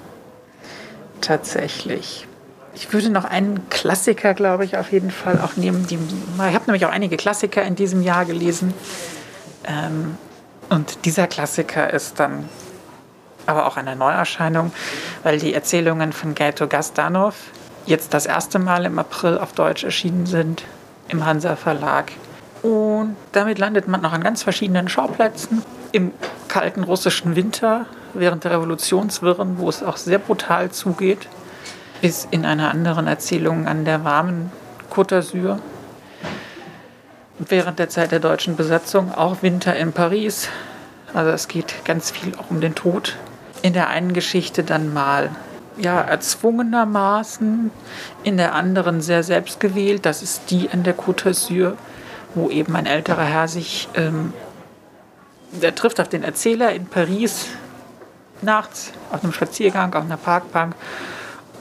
Tatsächlich. Ich würde noch einen Klassiker, glaube ich, auf jeden Fall auch nehmen. Die, ich habe nämlich auch einige Klassiker in diesem Jahr gelesen. Ähm, und dieser Klassiker ist dann aber auch eine Neuerscheinung, weil die Erzählungen von Gato Gastanov jetzt das erste Mal im April auf Deutsch erschienen sind im Hansa Verlag. Und damit landet man noch an ganz verschiedenen Schauplätzen. Im kalten russischen Winter, während der Revolutionswirren, wo es auch sehr brutal zugeht, bis in einer anderen Erzählung an der warmen Côte d'Azur. Während der Zeit der deutschen Besatzung auch Winter in Paris. Also es geht ganz viel auch um den Tod. In der einen Geschichte dann mal ja, erzwungenermaßen, in der anderen sehr selbstgewählt. Das ist die an der Côte d'Azur, wo eben ein älterer Herr sich, ähm, der trifft auf den Erzähler in Paris nachts auf einem Spaziergang, auf einer Parkbank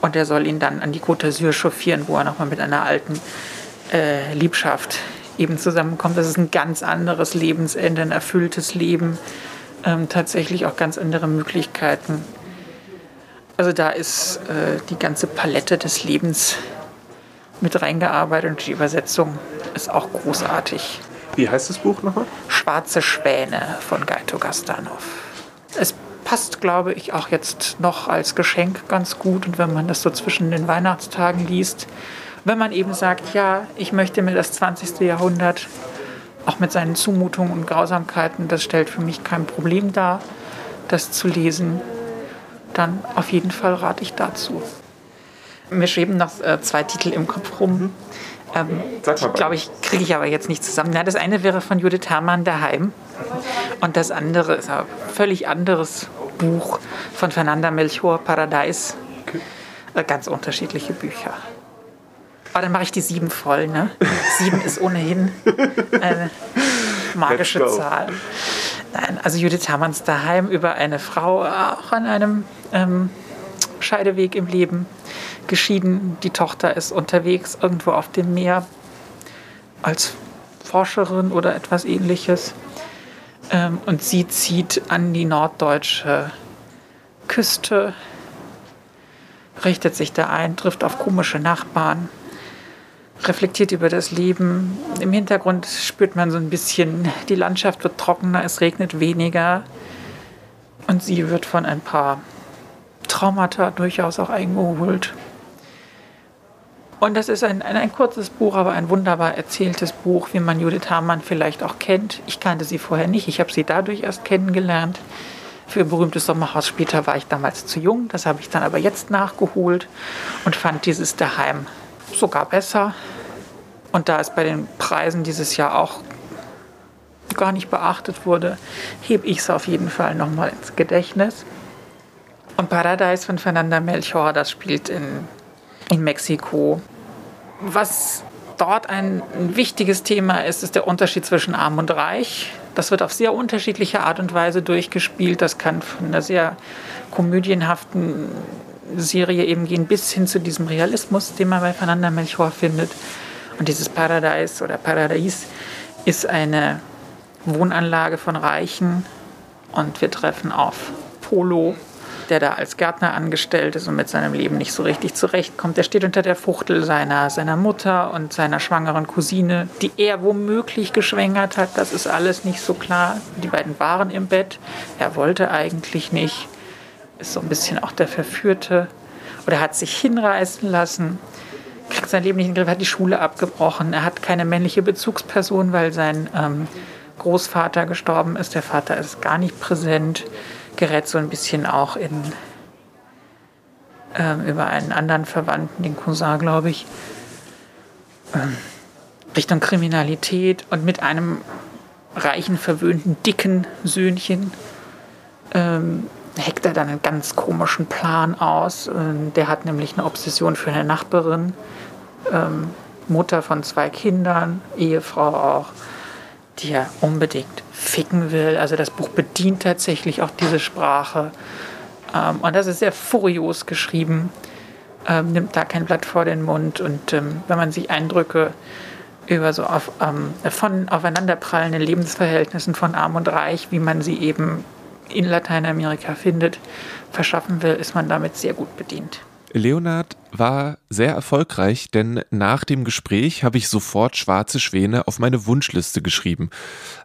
und der soll ihn dann an die Côte d'Azur chauffieren, wo er nochmal mit einer alten äh, Liebschaft eben zusammenkommt. Das ist ein ganz anderes Lebensende, ein erfülltes Leben, ähm, tatsächlich auch ganz andere Möglichkeiten also da ist äh, die ganze Palette des Lebens mit reingearbeitet und die Übersetzung ist auch großartig. Wie heißt das Buch nochmal? Schwarze Schwäne von Gaito Gastanov. Es passt, glaube ich, auch jetzt noch als Geschenk ganz gut. Und wenn man das so zwischen den Weihnachtstagen liest, wenn man eben sagt, ja, ich möchte mir das 20. Jahrhundert auch mit seinen Zumutungen und Grausamkeiten, das stellt für mich kein Problem dar, das zu lesen dann auf jeden Fall rate ich dazu. Mir schweben noch äh, zwei Titel im Kopf rum. Ähm, die, glaube ich, kriege ich aber jetzt nicht zusammen. Na, das eine wäre von Judith Herrmann daheim und das andere ist ein völlig anderes Buch von Fernanda Melchior Paradise. Okay. Äh, ganz unterschiedliche Bücher. Aber dann mache ich die sieben voll. Ne? sieben ist ohnehin eine magische Zahl. Nein, also Judith Hermanns daheim über eine Frau, auch an einem ähm, Scheideweg im Leben, geschieden. Die Tochter ist unterwegs irgendwo auf dem Meer als Forscherin oder etwas ähnliches. Ähm, und sie zieht an die norddeutsche Küste, richtet sich da ein, trifft auf komische Nachbarn reflektiert über das Leben. Im Hintergrund spürt man so ein bisschen, die Landschaft wird trockener, es regnet weniger. Und sie wird von ein paar Traumata durchaus auch eingeholt. Und das ist ein, ein, ein, kurzes Buch, aber ein wunderbar erzähltes Buch, wie man Judith Hamann vielleicht auch kennt. Ich kannte sie vorher nicht, ich habe sie dadurch erst kennengelernt. Für berühmtes Sommerhaus später war ich damals zu jung, das habe ich dann aber jetzt nachgeholt und fand dieses daheim sogar besser. Und da es bei den Preisen dieses Jahr auch gar nicht beachtet wurde, hebe ich es auf jeden Fall nochmal ins Gedächtnis. Und Paradise von Fernanda Melchor, das spielt in, in Mexiko. Was dort ein, wichtiges Thema ist, ist der Unterschied zwischen Arm und Reich. Das wird auf sehr unterschiedliche Art und Weise durchgespielt. Das kann von einer sehr komödienhaften Serie eben gehen bis hin zu diesem Realismus, den man bei Fernanda Melchor findet. Und dieses Paradise oder Paradies ist eine Wohnanlage von Reichen und wir treffen auf Polo, der da als Gärtner angestellt ist und mit seinem Leben nicht so richtig zurechtkommt. Er steht unter der Fuchtel seiner, seiner Mutter und seiner schwangeren Cousine, die er womöglich geschwängert hat. Das ist alles nicht so klar. Die beiden waren im Bett. Er wollte eigentlich nicht ist so ein bisschen auch der Verführte oder hat sich hinreißen lassen, kriegt sein Leben nicht in den Griff, hat die Schule abgebrochen, er hat keine männliche Bezugsperson, weil sein ähm, Großvater gestorben ist, der Vater ist gar nicht präsent, gerät so ein bisschen auch in ähm, über einen anderen Verwandten, den Cousin, glaube ich, ähm, Richtung Kriminalität und mit einem reichen, verwöhnten, dicken Söhnchen ähm, heckt er dann einen ganz komischen Plan aus. Ähm, der hat nämlich eine Obsession für eine Nachbarin, ähm, Mutter von zwei Kindern, Ehefrau auch, die er unbedingt ficken will. Also das Buch bedient tatsächlich auch diese Sprache. Ähm, und das ist sehr furios geschrieben, nimmt da kein Blatt vor den Mund. Und wenn man sich Eindrücke über so auf, ähm, von aufeinanderprallenden Lebensverhältnissen von Arm und Reich, wie man sie eben in Lateinamerika findet, verschaffen will, ist man damit sehr gut bedient. Leonard war sehr erfolgreich, denn nach dem Gespräch habe ich sofort Schwarze Schwäne auf meine Wunschliste geschrieben.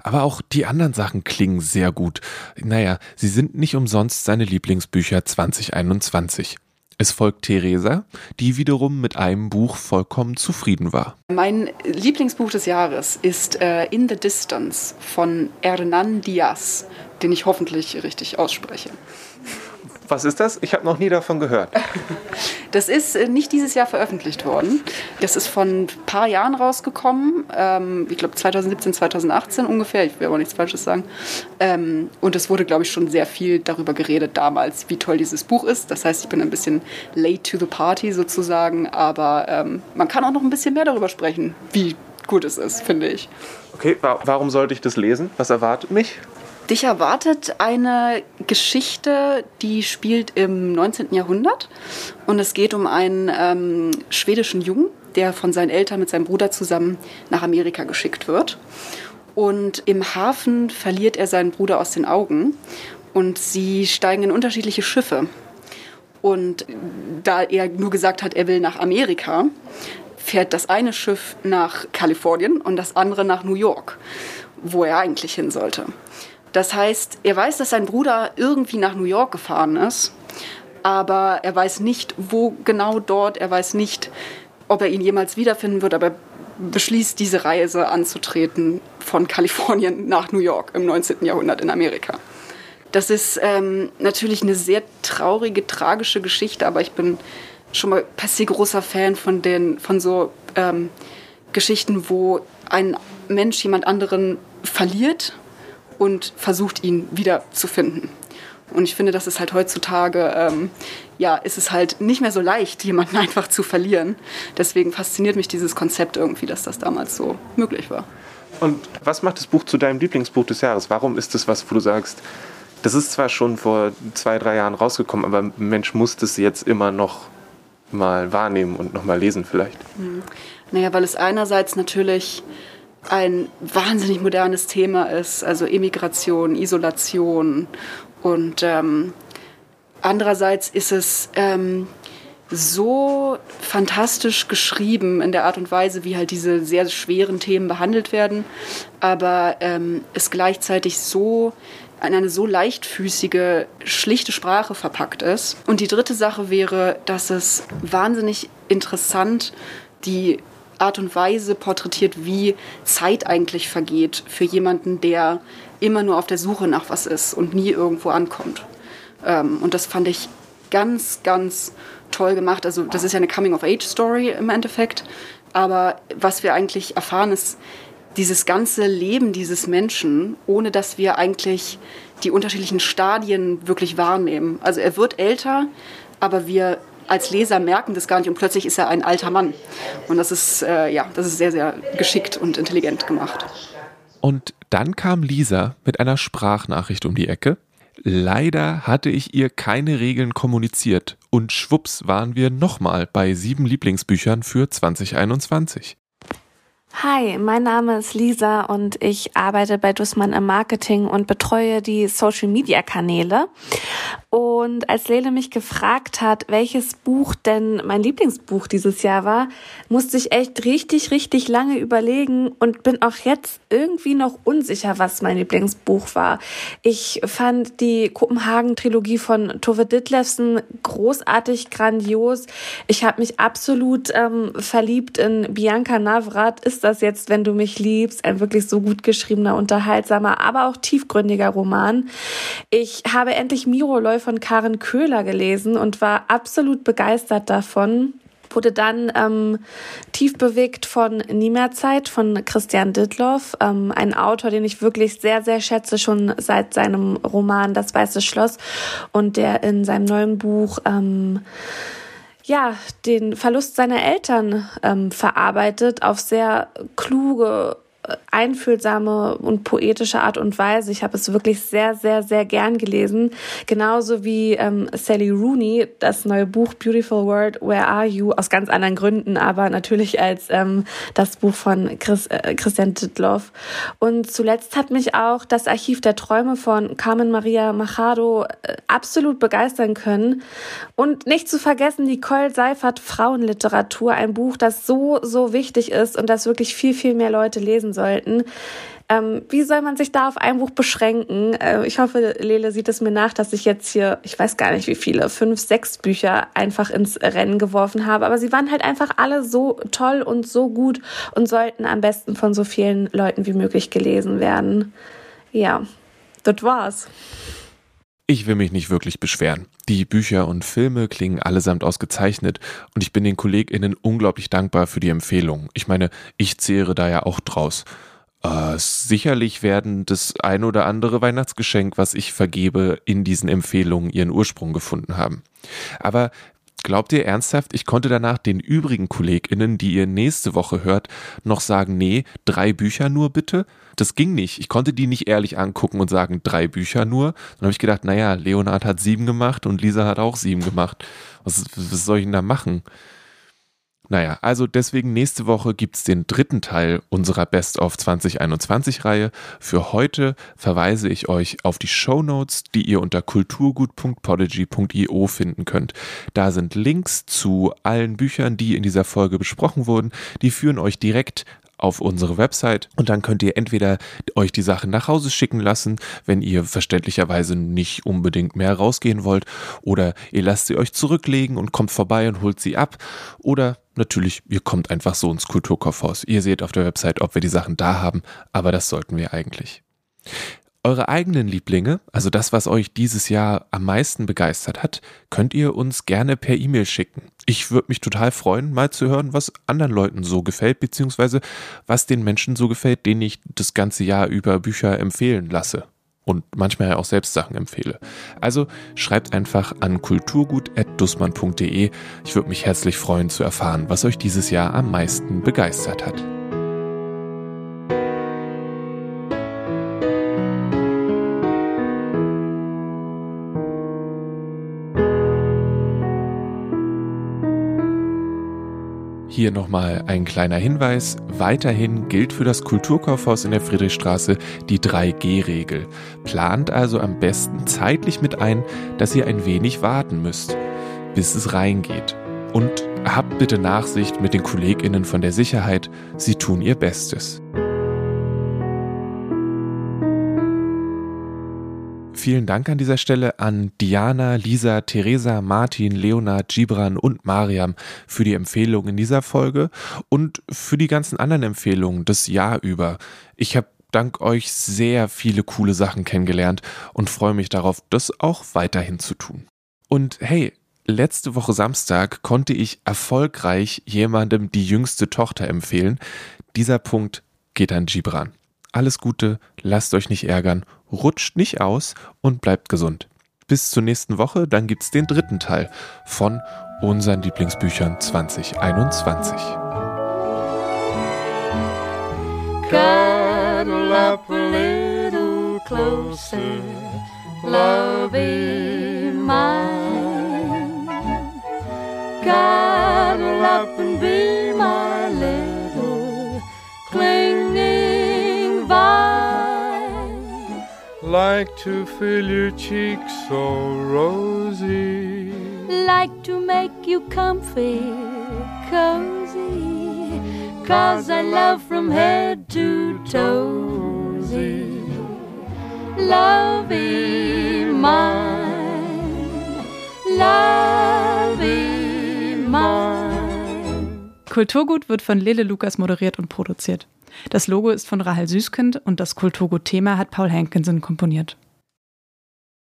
Aber auch die anderen Sachen klingen sehr gut. Naja, sie sind nicht umsonst seine Lieblingsbücher 2021. Es folgt Theresa, die wiederum mit einem Buch vollkommen zufrieden war. Mein Lieblingsbuch des Jahres ist äh, In the Distance von Hernan Diaz, den ich hoffentlich richtig ausspreche. Was ist das? Ich habe noch nie davon gehört. Das ist äh, nicht dieses Jahr veröffentlicht worden. Das ist von ein paar Jahren rausgekommen. Ähm, ich glaube 2017, 2018 ungefähr. Ich will aber nichts Falsches sagen. Ähm, und es wurde, glaube ich, schon sehr viel darüber geredet damals, wie toll dieses Buch ist. Das heißt, ich bin ein bisschen late to the party sozusagen. Aber ähm, man kann auch noch ein bisschen mehr darüber sprechen, wie gut es ist, finde ich. Okay, warum sollte ich das lesen? Was erwartet mich? Dich erwartet eine Geschichte, die spielt im 19. Jahrhundert und es geht um einen ähm, schwedischen Jungen, der von seinen Eltern mit seinem Bruder zusammen nach Amerika geschickt wird. Und im Hafen verliert er seinen Bruder aus den Augen und sie steigen in unterschiedliche Schiffe. Und da er nur gesagt hat, er will nach Amerika, fährt das eine Schiff nach Kalifornien und das andere nach New York, wo er eigentlich hin sollte. Das heißt, er weiß, dass sein Bruder irgendwie nach New York gefahren ist, aber er weiß nicht, wo genau dort, er weiß nicht, ob er ihn jemals wiederfinden wird, aber er beschließt, diese Reise anzutreten von Kalifornien nach New York im 19. Jahrhundert in Amerika. Das ist ähm, natürlich eine sehr traurige, tragische Geschichte, aber ich bin schon mal per großer Fan von, den, von so ähm, Geschichten, wo ein Mensch jemand anderen verliert und versucht ihn wieder zu finden. Und ich finde, das ist halt heutzutage, ähm, ja, ist es halt nicht mehr so leicht, jemanden einfach zu verlieren. Deswegen fasziniert mich dieses Konzept irgendwie, dass das damals so möglich war. Und was macht das Buch zu deinem Lieblingsbuch des Jahres? Warum ist das was, wo du sagst, das ist zwar schon vor zwei, drei Jahren rausgekommen, aber Mensch muss das jetzt immer noch mal wahrnehmen und noch mal lesen vielleicht? Mhm. Naja, weil es einerseits natürlich ein wahnsinnig modernes Thema ist, also Immigration, Isolation und ähm, andererseits ist es ähm, so fantastisch geschrieben in der Art und Weise, wie halt diese sehr schweren Themen behandelt werden, aber ähm, es gleichzeitig so in eine so leichtfüßige, schlichte Sprache verpackt ist. Und die dritte Sache wäre, dass es wahnsinnig interessant die Art und Weise porträtiert, wie Zeit eigentlich vergeht für jemanden, der immer nur auf der Suche nach was ist und nie irgendwo ankommt. Ähm, und das fand ich ganz, ganz toll gemacht. Also das ist ja eine Coming-of-Age-Story im Endeffekt. Aber was wir eigentlich erfahren, ist dieses ganze Leben dieses Menschen, ohne dass wir eigentlich die unterschiedlichen Stadien wirklich wahrnehmen. Also er wird älter, aber wir als Leser merken das gar nicht und plötzlich ist er ein alter Mann. Und das ist, äh, ja, das ist sehr, sehr geschickt und intelligent gemacht. Und dann kam Lisa mit einer Sprachnachricht um die Ecke. Leider hatte ich ihr keine Regeln kommuniziert und schwupps waren wir nochmal bei sieben Lieblingsbüchern für 2021. Hi, mein Name ist Lisa und ich arbeite bei Dussmann im Marketing und betreue die Social Media Kanäle. Und als Lele mich gefragt hat, welches Buch denn mein Lieblingsbuch dieses Jahr war, musste ich echt richtig, richtig lange überlegen und bin auch jetzt irgendwie noch unsicher, was mein Lieblingsbuch war. Ich fand die Kopenhagen-Trilogie von Tove Ditlevsen großartig, grandios. Ich habe mich absolut ähm, verliebt in Bianca Navrat. Ist das jetzt, wenn du mich liebst? Ein wirklich so gut geschriebener, unterhaltsamer, aber auch tiefgründiger Roman. Ich habe endlich Miro Von Karen Köhler gelesen und war absolut begeistert davon. Wurde dann ähm, tief bewegt von Nie mehr Zeit von Christian Dittloff, ähm, ein Autor, den ich wirklich sehr, sehr schätze, schon seit seinem Roman Das Weiße Schloss und der in seinem neuen Buch ähm, ja, den Verlust seiner Eltern ähm, verarbeitet auf sehr kluge einfühlsame und poetische Art und Weise. Ich habe es wirklich sehr, sehr, sehr gern gelesen. Genauso wie ähm, Sally Rooney, das neue Buch Beautiful World, Where Are You? Aus ganz anderen Gründen, aber natürlich als ähm, das Buch von Chris, äh, Christian Ditloff. Und zuletzt hat mich auch das Archiv der Träume von Carmen Maria Machado äh, absolut begeistern können. Und nicht zu vergessen, Nicole Seifert Frauenliteratur, ein Buch, das so, so wichtig ist und das wirklich viel, viel mehr Leute lesen sollten. Ähm, wie soll man sich da auf ein Buch beschränken? Äh, ich hoffe, Lele sieht es mir nach, dass ich jetzt hier, ich weiß gar nicht wie viele, fünf, sechs Bücher einfach ins Rennen geworfen habe. Aber sie waren halt einfach alle so toll und so gut und sollten am besten von so vielen Leuten wie möglich gelesen werden. Ja, das war's. Ich will mich nicht wirklich beschweren. Die Bücher und Filme klingen allesamt ausgezeichnet und ich bin den KollegInnen unglaublich dankbar für die Empfehlung. Ich meine, ich zehre da ja auch draus. Äh, sicherlich werden das ein oder andere Weihnachtsgeschenk, was ich vergebe, in diesen Empfehlungen ihren Ursprung gefunden haben. Aber Glaubt ihr ernsthaft, ich konnte danach den übrigen KollegInnen, die ihr nächste Woche hört, noch sagen, nee, drei Bücher nur bitte? Das ging nicht. Ich konnte die nicht ehrlich angucken und sagen, drei Bücher nur. Dann habe ich gedacht, naja, Leonard hat sieben gemacht und Lisa hat auch sieben gemacht. Was, was soll ich denn da machen? Naja, also deswegen nächste Woche gibt's den dritten Teil unserer Best of 2021 Reihe. Für heute verweise ich euch auf die Show Notes, die ihr unter kulturgut.podigy.io finden könnt. Da sind Links zu allen Büchern, die in dieser Folge besprochen wurden. Die führen euch direkt auf unsere Website und dann könnt ihr entweder euch die Sachen nach Hause schicken lassen, wenn ihr verständlicherweise nicht unbedingt mehr rausgehen wollt oder ihr lasst sie euch zurücklegen und kommt vorbei und holt sie ab oder natürlich, ihr kommt einfach so ins Kulturkaufhaus. Ihr seht auf der Website, ob wir die Sachen da haben, aber das sollten wir eigentlich. Eure eigenen Lieblinge, also das, was euch dieses Jahr am meisten begeistert hat, könnt ihr uns gerne per E-Mail schicken. Ich würde mich total freuen, mal zu hören, was anderen Leuten so gefällt, beziehungsweise was den Menschen so gefällt, denen ich das ganze Jahr über Bücher empfehlen lasse und manchmal auch selbst Sachen empfehle. Also schreibt einfach an kulturgut.dussmann.de. Ich würde mich herzlich freuen zu erfahren, was euch dieses Jahr am meisten begeistert hat. Hier nochmal ein kleiner Hinweis. Weiterhin gilt für das Kulturkaufhaus in der Friedrichstraße die 3G-Regel. Plant also am besten zeitlich mit ein, dass ihr ein wenig warten müsst, bis es reingeht. Und habt bitte Nachsicht mit den KollegInnen von der Sicherheit. Sie tun ihr Bestes. Vielen Dank an dieser Stelle an Diana, Lisa, Theresa, Martin, Leonard, Gibran und Mariam für die Empfehlungen in dieser Folge und für die ganzen anderen Empfehlungen das Jahr über. Ich habe dank euch sehr viele coole Sachen kennengelernt und freue mich darauf, das auch weiterhin zu tun. Und hey, letzte Woche Samstag konnte ich erfolgreich jemandem die jüngste Tochter empfehlen. Dieser Punkt geht an Gibran. Alles Gute, lasst euch nicht ärgern rutscht nicht aus und bleibt gesund. Bis zur nächsten Woche, dann gibt es den dritten Teil von unseren Lieblingsbüchern 2021. Cuddle up a little closer, love mine. Cuddle Like to feel your cheeks so rosy. Like to make you comfy, cozy. Cause I love from head to toesy. Lovey mine, lovey mine. Kulturgut wird von Lele Lukas moderiert und produziert. Das Logo ist von Rahel Süßkind und das Kulturgut-Thema hat Paul Hankinson komponiert.